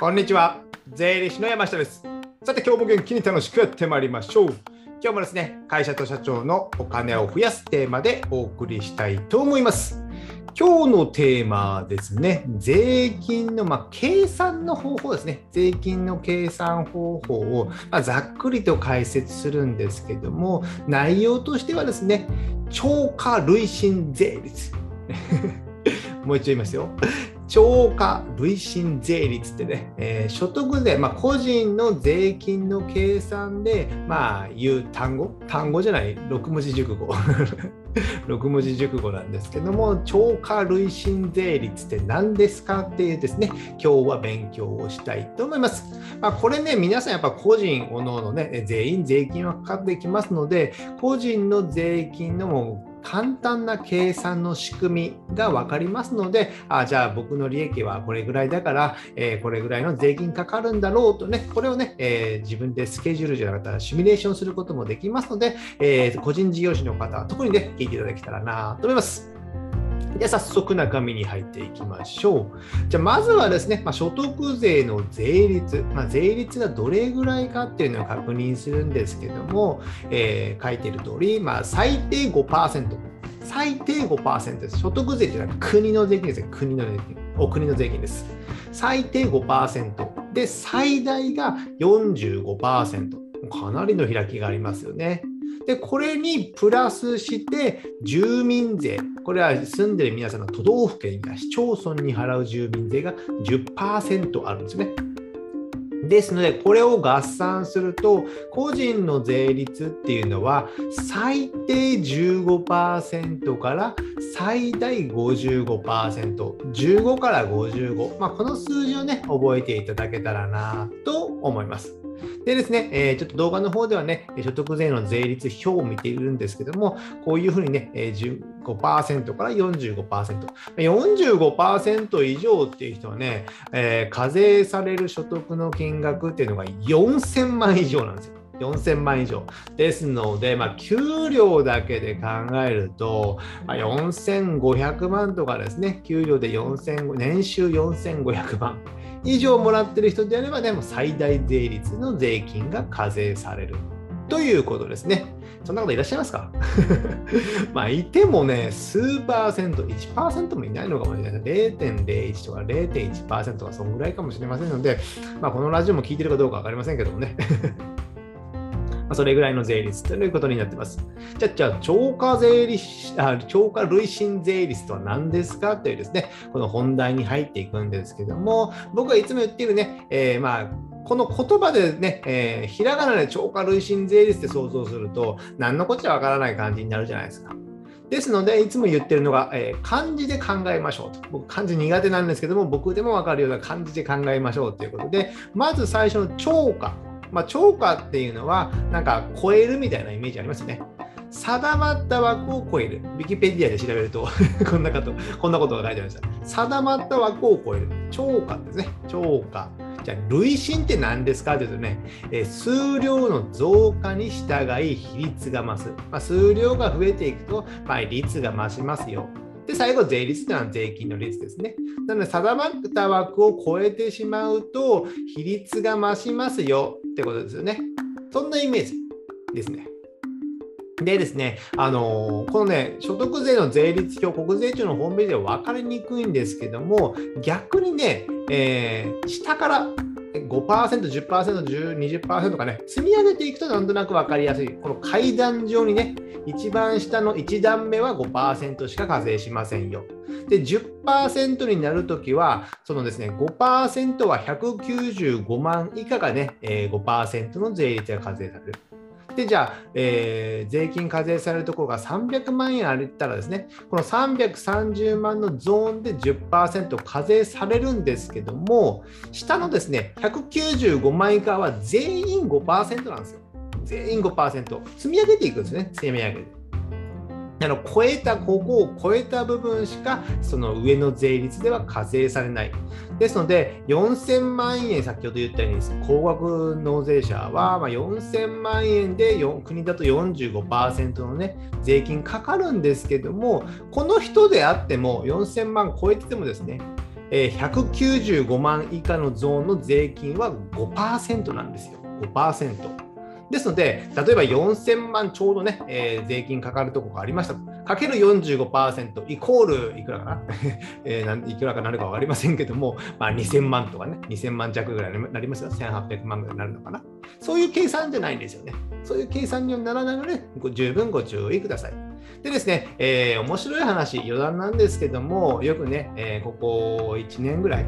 こんにちは。税理士の山下です。さて、今日も元気に楽しくやってまいりましょう。今日もですね、会社と社長のお金を増やすテーマでお送りしたいと思います。今日のテーマですね、税金の、まあ、計算の方法ですね、税金の計算方法を、まあ、ざっくりと解説するんですけども、内容としてはですね、超過累進税率。もう一度言いますよ。超過累進税率ってね、えー、所得税、まあ、個人の税金の計算で、まあ、言う単語、単語じゃない、6文字熟語。6文字熟語なんですけども、超過累進税率って何ですかっていうですね、今日は勉強をしたいと思います。まあ、これね、皆さんやっぱ個人おのおのね、全員税金はかかってきますので、個人の税金のもう簡単な計算の仕組みが分かりますので、あじゃあ僕の利益はこれぐらいだから、えー、これぐらいの税金かかるんだろうとね、これをね、えー、自分でスケジュールじゃなかったらシミュレーションすることもできますので、えー、個人事業主の方は特にね、聞いていただけたらなと思います。で早速中身に入っていきましょう。じゃあまずはですね、まあ、所得税の税率、まあ、税率がどれぐらいかっていうのを確認するんですけども、えー、書いてる通り、まあ、最低5%。最低5%です。所得税っていうのは国の税金ですね。国の税金。お国の税金です。最低5%。で、最大が45%。かなりの開きがありますよね。で、これにプラスして、住民税、これは住んでる皆さんの都道府県や市町村に払う住民税が10%あるんですね。ですので、これを合算すると、個人の税率っていうのは、最低15%から最大55%、15から55、まあ、この数字をね、覚えていただけたらなと思います。でですね、えー、ちょっと動画の方ではね、所得税の税率表を見ているんですけども、こういうふうにね、15%から45%。45%以上っていう人はね、えー、課税される所得の金額っていうのが4000万以上なんですよ。4000万以上。ですので、まあ、給料だけで考えると、まあ、4500万とかですね、給料で4000年収4500万。以上もらってる人であればね、も最大税率の税金が課税されるということですね。そんな方いらっしゃいますか？まあ、いてもね、数パーセント、1%もいないのかもしれない。0.01とか0.1%とか、そんぐらいかもしれませんので、まあ、このラジオも聞いてるかどうか分かりませんけどもねあ、それぐらいの税率ということになってます。じゃあ、じゃあ超過税率あ、超過累進税率とは何ですかというですね、この本題に入っていくんですけども、僕がいつも言っているね、えー、まあ、この言葉でね、えー、ひらがなで超過累進税率って想像すると、何のこっちゃわからない感じになるじゃないですか。ですので、いつも言ってるのが、えー、漢字で考えましょうと。僕、漢字苦手なんですけども、僕でもわかるような漢字で考えましょうということで、まず最初の超過。まあ、超過っていうのは、なんか超えるみたいなイメージありますよね。定まった枠を超える。ウィキペディアで調べると こんなこと、こんなことが書いてありました。定まった枠を超える。超過ですね。超過。じゃあ、累進って何ですかというとね、え数量の増加に従い比率が増す。まあ、数量が増えていくと、まあ、率が増しますよ。で、最後、税率というのは税金の率ですね。なので、定まった枠を超えてしまうと、比率が増しますよってことですよね。そんなイメージですね。でですね、あのー、このね、所得税の税率表、国税庁のホームページでは分かりにくいんですけども、逆にね、えー、下から5%、10%、20%かね、積み上げていくとなんとなく分かりやすい。この階段上にね、一番下の1段目は5%しか課税しませんよ。で、10%になるときは、そのですね、5%は195万以下がね、えー、5%の税率が課税される。で、じゃあ、えー、税金課税されるところが300万円あったらですね、この330万のゾーンで10%課税されるんですけども、下のですね、195万以下は全員5%なんですよ。全員5%。積み上げていくんですね、積み上げて。あの超えた、ここを超えた部分しか、その上の税率では課税されない。ですので、4000万円、先ほど言ったように、高額納税者は、ま4000万円で国だと45%の、ね、税金かかるんですけども、この人であっても、4000万超えててもですね、えー、195万以下のゾーンの税金は5%なんですよ。5%。ですので、例えば4000万ちょうどね、えー、税金かかるところがありました。かける45%イコールいくらかな、えー、いくらかなるか分かりませんけども、まあ、2000万とかね、2000万弱ぐらいになりますよ。1800万ぐらいになるのかな？そういう計算じゃないんですよね。そういう計算にはならないので、十分ご注意ください。でですね、えー、面白い話、余談なんですけども、よくね、えー、ここ1年ぐらい、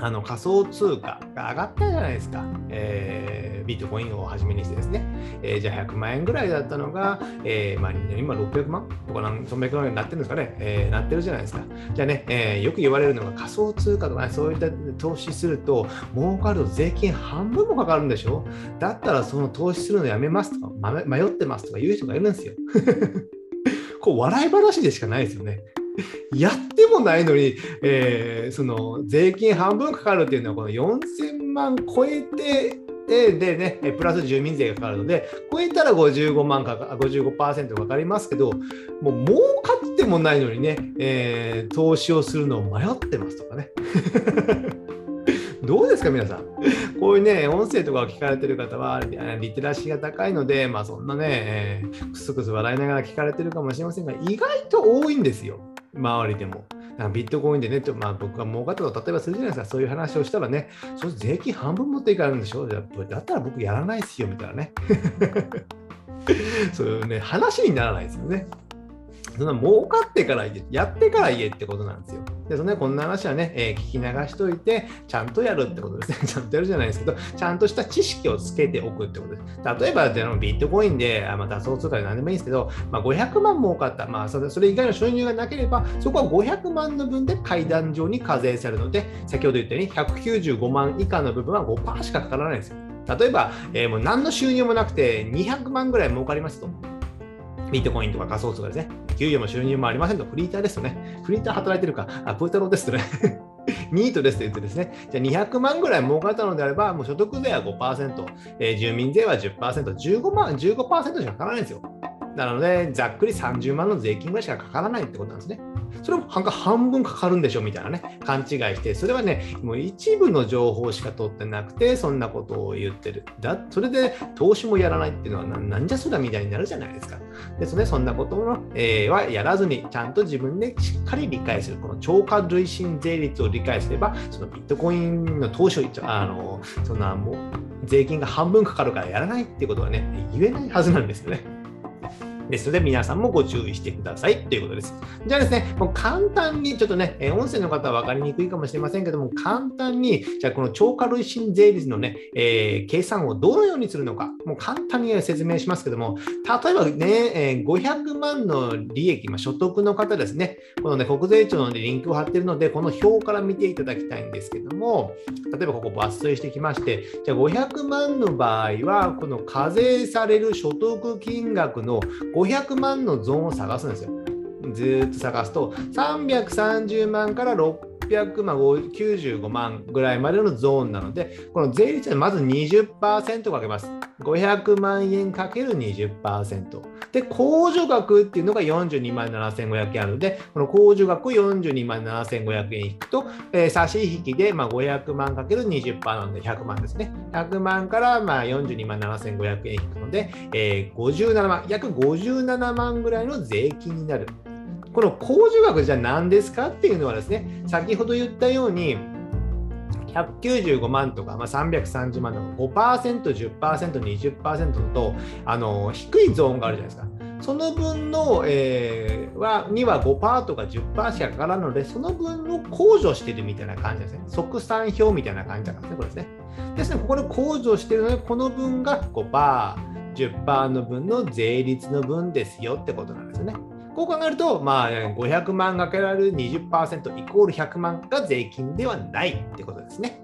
あの仮想通貨が上がったじゃないですか、えー、ビットコインをはじめにしてですね、えー、じゃあ100万円ぐらいだったのが、えーまあ、今600万とか何、そんなくらいになってるんですかね、えー、なってるじゃないですか。じゃあね、えー、よく言われるのが仮想通貨とかね、そういった投資すると、儲かると税金半分もかかるんでしょ？だったらその投資するのやめますとか、迷ってますとか言う人がいるんですよ。こう笑い話でしかないですよね。やってもないのに、えー、その税金半分かかるっていうのは、この4000万超えて、ででね、プラス住民税がかかるので、超えたら55万かか、55%かかりますけど、もう儲かってもないのにね、えー、投資をするのを迷ってますとかね。どうですか、皆さん？こういうね、音声とかを聞かれてる方は、リテラシーが高いので、まあそんなね、えー、くすくす笑いながら聞かれてるかもしれませんが、意外と多いんですよ。周りでも。ビットコインでね、まあ、僕が儲かったと例えばするじゃないですか、そういう話をしたらね、そ税金半分持っていかれるんでしょだったら僕やらないですよ、みたいなね。そういうね、話にならないですよね。そんな儲かってから言え、やってから言えってことなんですよ。で、そのね、こんな話はね、えー、聞き流しといて、ちゃんとやるってことですね。ちゃんとやるじゃないですけど、ちゃんとした知識をつけておくってことです。例えば、じゃビットコインで、あまあ、仮想通貨で何でもいいんですけど、まあ、500万儲かった、まあそれ、それ以外の収入がなければ、そこは500万の分で階段上に課税されるので、先ほど言ったように195万以下の部分は5%しかかからないんですよ。例えば、えー、もう何の収入もなくて200万ぐらい儲かりますと。ビートコインとか仮想通貨ですね。給与も収入もありませんと、フリーターですとね。フリーター働いてるか、あ、プータローですとね。ニートですと言ってですね、じゃあ200万ぐらい儲かったのであれば、もう所得税は5%、えー、住民税は10%、15万、15%しかかからないんですよ。なので、ざっくり30万の税金ぐらいしかかからないってことなんですね。それも半分かかるんでしょみたいなね、勘違いして、それはね、もう一部の情報しか取ってなくて、そんなことを言ってる。だそれで投資もやらないっていうのはな、んじゃそらみたいになるじゃないですか。ですね、そんなことの、えー、はやらずに、ちゃんと自分でしっかり理解する。この超過累進税率を理解すれば、そのビットコインの投資を、あの、そんなもう、税金が半分かかるからやらないっていうことはね、言えないはずなんですよね。ですので、皆さんもご注意してくださいということです。じゃあですね、もう簡単に、ちょっとね、音声の方は分かりにくいかもしれませんけども、簡単に、じゃあこの超過累進税率のね、えー、計算をどのようにするのか、もう簡単に説明しますけども、例えばね、え、500万の利益、まあ、所得の方ですね、このね、国税庁のリンクを貼っているので、この表から見ていただきたいんですけども、例えばここ抜粋してきまして、じゃあ500万の場合は、この課税される所得金額の500万のゾーンを探すんですよ。ずっと探すと330万から600万95万ぐらいまでのゾーンなのでこの税率はまず20%かけます。500万円かける20%で控除額っていうのが42万7500円あるのでこの控除額42万7500円引くと、えー、差し引きでまあ500万かける20%なので100万ですね。100万からまあ42万7500円引くので、えー、57万約57万ぐらいの税金になる。この控除額じゃ何ですかっていうのはですね、先ほど言ったように、195万とか、まあ、330万とか5%、10%、20%とあの低いゾーンがあるじゃないですか。その分の、えー、はには5%とか10%しかかからないので、その分を控除してるみたいな感じですね。即算表みたいな感じだからね、これですね。ですね、ここで控除してるので、この分が5%、10%の分の税率の分ですよってことなんですよね。こう考えると、まあ、500万かけられる20%イコール100万が税金ではないってことですね。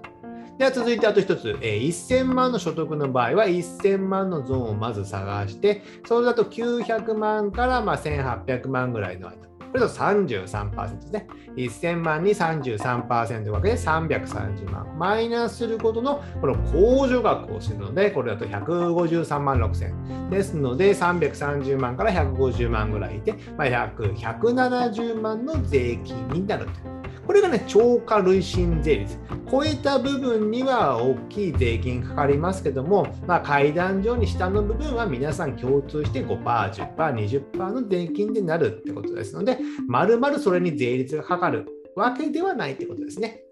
では続いてあと1つ、えー、1000万の所得の場合は1000万のゾーンをまず探して、それだと900万からま1800万ぐらいの間。これと33%ですね。1000万に33%分けで330万。マイナスすることのこの控除額をするので、これだと153万6000。ですので、330万から150万ぐらいで、まあ、約170万の税金になると。これがね、超過累進税率。超えた部分には大きい税金かかりますけども、まあ、階段上に下の部分は皆さん共通して5%、10%、20%の税金でなるってことですので、まるまるそれに税率がかかるわけではないってことですね。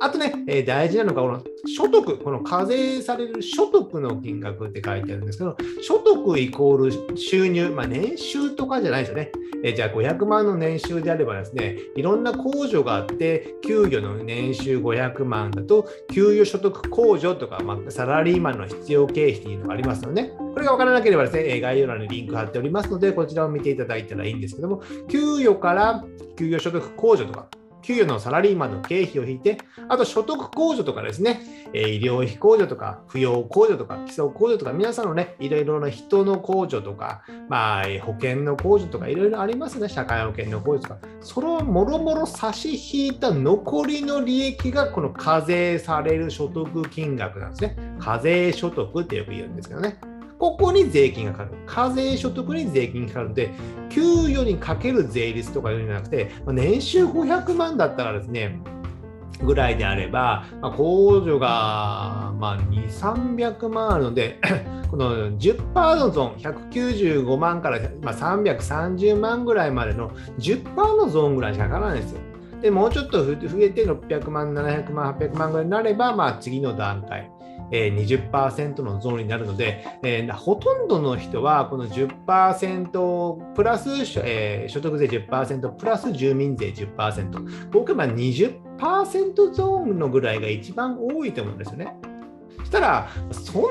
あとね、えー、大事なのが、この所得、この課税される所得の金額って書いてあるんですけど、所得イコール収入、まあ、年収とかじゃないですよね。えー、じゃあ500万の年収であればですね、いろんな控除があって、給与の年収500万だと、給与所得控除とか、まあ、サラリーマンの必要経費というのがありますので、ね、これが分からなければですね、概要欄にリンク貼っておりますので、こちらを見ていただいたらいいんですけども、給与から給与所得控除とか、給与のサラリーマンの経費を引いて、あと所得控除とかですね、え医療費控除とか、扶養控除とか、基礎控除とか、皆さんのね、いろいろな人の控除とか、まあ、保険の控除とか、いろいろありますね、社会保険の控除とか、それをもろもろ差し引いた残りの利益が、この課税される所得金額なんですね。課税所得ってよく言うんですけどね。ここに税金がかかる。課税所得に税金がかかるので、給与にかける税率とかいうのじゃなくて、年収500万だったらですね、ぐらいであれば、まあ、控除が、まあ、2、300万あるので、この10%のゾーン、195万から、まあ、330万ぐらいまでの10%のゾーンぐらいしかかからないんですよ。でもうちょっと増えて600万、700万、800万ぐらいになれば、まあ、次の段階。え、20%のゾーンになるので、えー、ほとんどの人はこの10%プラス、えー、所得税10%プラス住民税10%、僕は20%ゾーンのぐらいが一番多いと思うんですよね。したらそん、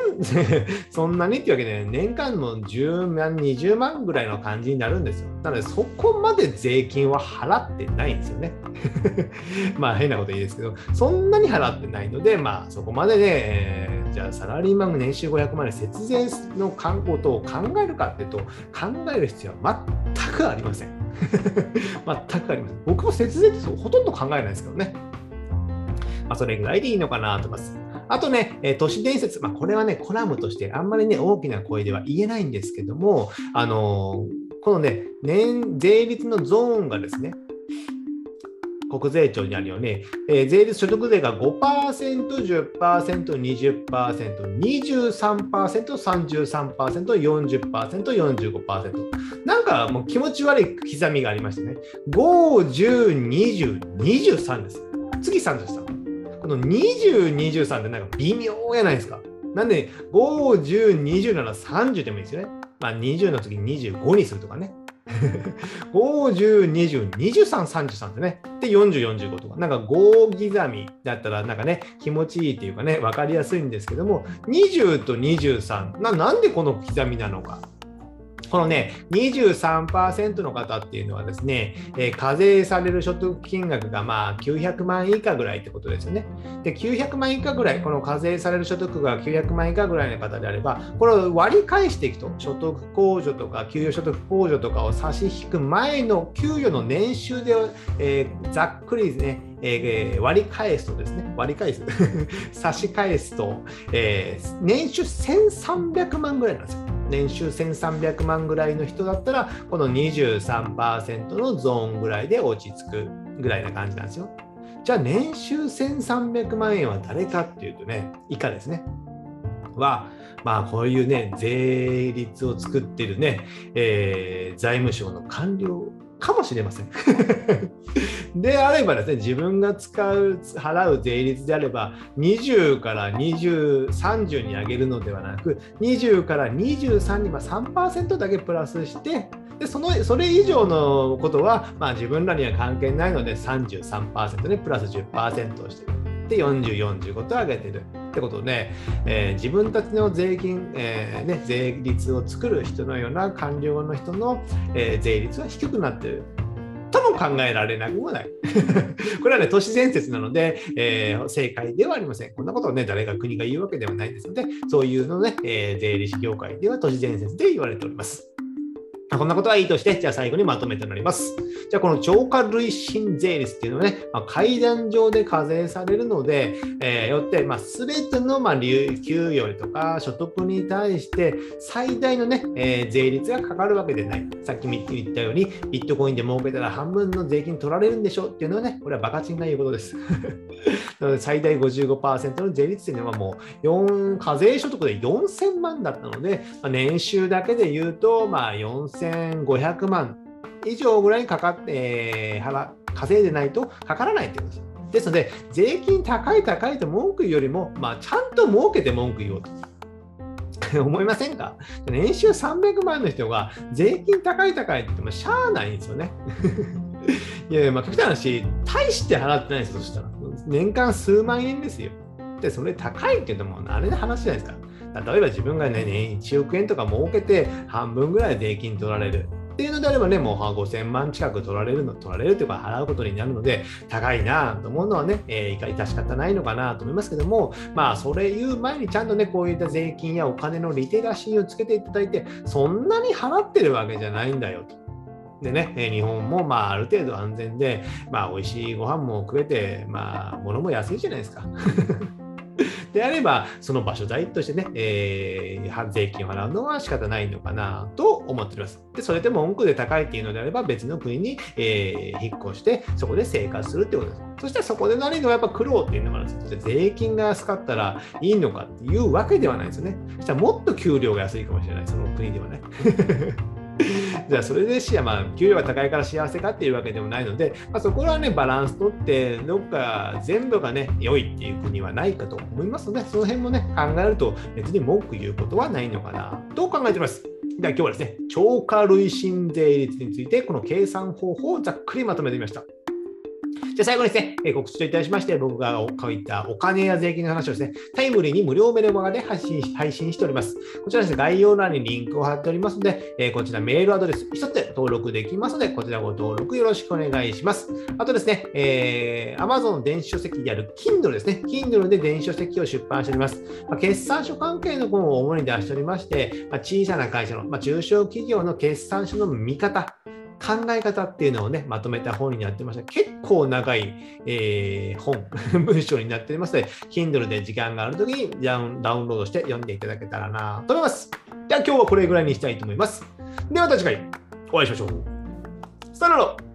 そんなにっていうわけで、年間の10万、20万ぐらいの感じになるんですよ。なので、そこまで税金は払ってないんですよね。まあ、変なこといいですけど、そんなに払ってないので、まあ、そこまでね、えー、じゃあ、サラリーマン年収500万円節税の観光等を考えるかっていうと、考える必要は全くありません。全くありません。僕も節税ってほとんど考えないですけどね。まあ、それぐらいでいいのかなと思います。あとね、え都市伝説、まあ、これはね、コラムとしてあんまりね、大きな声では言えないんですけども、あの、このね、年、税率のゾーンがですね、国税庁にあるように、えー、税率所得税が5%、10%、20%、23%、33%、40%、45%。なんかもう気持ち悪い刻みがありましてね。5、10、20、23です。次33。の20、23ってなんか微妙やないですか。なんで、5、10、20なら30でもいいですよね。まあ、20の次に25にするとかね。50、20、23、33ってね。で、40、45とか。なんか5刻みだったら、なんかね、気持ちいいっていうかね、分かりやすいんですけども、20と23、ななんでこの刻みなのか。このね、23%の方っていうのはですね、えー、課税される所得金額がまあ900万以下ぐらいってことですよね。で、900万以下ぐらい、この課税される所得が900万以下ぐらいの方であれば、これを割り返していくと、所得控除とか給与所得控除とかを差し引く前の給与の年収で、えー、ざっくりですね、えー、割り返すとですね、割り返す、差し返すと、えー、年収1300万ぐらいなんですよ。年収1300万ぐらいの人だったら、この23%のゾーンぐらいで落ち着くぐらいな感じなんですよ。じゃあ年収1300万円は誰かっていうとね、以下ですね。は、まあこういうね、税率を作ってるね、えー、財務省の官僚かもしれません。であればですね、自分が使う、払う税率であれば、20から20、30に上げるのではなく、20から23に3%だけプラスして、でそのそれ以上のことは、まあ、自分らには関係ないので33%でプラス10%をしてる。で40、45と上げてる。ってことで、えー、自分たちの税金、えー、ね、税率を作る人のような官僚の人の、えー、税率は低くなってる。考えられなくもない。これはね、都市伝説なので、えー、正解ではありません。こんなことをね、誰が国が言うわけではないですので、そういうのね、えー、税理士業界では都市伝説で言われております。こんなことはいいとして、じゃあ最後にまとめとなります。じゃあこの超過累進税率っていうのはね、まあ、階段上で課税されるので、えー、よって、まあ、全ての、まあ、給与とか所得に対して最大のね、えー、税率がかかるわけでない。さっき言ったように、ビットコインで儲けたら半分の税金取られるんでしょっていうのはね、これはバカチンが言うことです。なので最大55%の税率っていうのはもう4課税所得で4000万だったので、まあ、年収だけで言うと、まあ、4000 4500万以上ぐらいかかって、えー、稼いでないとかからないってことです。ですので、税金高い高いと文句言うよりも、まあ、ちゃんと儲けて文句言おうと。思いませんか？年収300万の人が税金高い高いって言ってもしゃあないんですよね。いやいや、まあ、極端な話、大して払ってないですよ、そしたら。年間数万円ですよ。で、それ高いけども、あれの話じゃないですか。例えば自分がね、1億円とか儲けて半分ぐらい税金取られる。っていうのであればね、もう5000万近く取られるの、取られるというか払うことになるので、高いなと思うのはね、えー、致し方ないのかなと思いますけども、まあ、それ言う前にちゃんとね、こういった税金やお金のリテラシーをつけていただいて、そんなに払ってるわけじゃないんだよと。でね、日本もまあある程度安全で、まあ美味しいご飯も食えて、まあ物も安いじゃないですか。であれば、その場所代としてね、えー、税金を払うのは仕方ないのかなと思っております。で、それでも文句で高いっていうのであれば、別の国に、えー、引っ越して、そこで生活するってことです。そしてそこでなりのやっぱ苦労っていうのもあるんです。税金が安かったらいいのかっていうわけではないですよね。そしたらもっと給料が安いかもしれない、その国ではね。じゃあそれでしや、まあ、給料が高いから幸せかっていうわけでもないので、まあ、そこはね、バランスとって、どっか全部がね、良いっていう国はないかと思いますので、その辺もね、考えると別に文句言うことはないのかなと考えています。では今日はですね、超過累進税率について、この計算方法をざっくりまとめてみました。じゃ最後にですね、え告知といたしまして、僕が書いたお金や税金の話をですね、タイムリーに無料メルマガで配信配信しております。こちらですね、概要欄にリンクを貼っておりますので、えこちらメールアドレス一つで登録できますので、こちらご登録よろしくお願いします。あとですね、えー、Amazon 電子書籍である Kindle ですね、Kindle で電子書籍を出版しております。まあ、決算書関係の本を主に出しておりまして、まあ、小さな会社の、まあ、中小企業の決算書の見方、考え方っていうのをね、まとめた本になってました。結構長い、えー、本、文章になっていますので、Kindle で時間があるときにダウンロードして読んでいただけたらなと思います。では今日はこれぐらいにしたいと思います。ではまた次回お会いしましょう。さよなら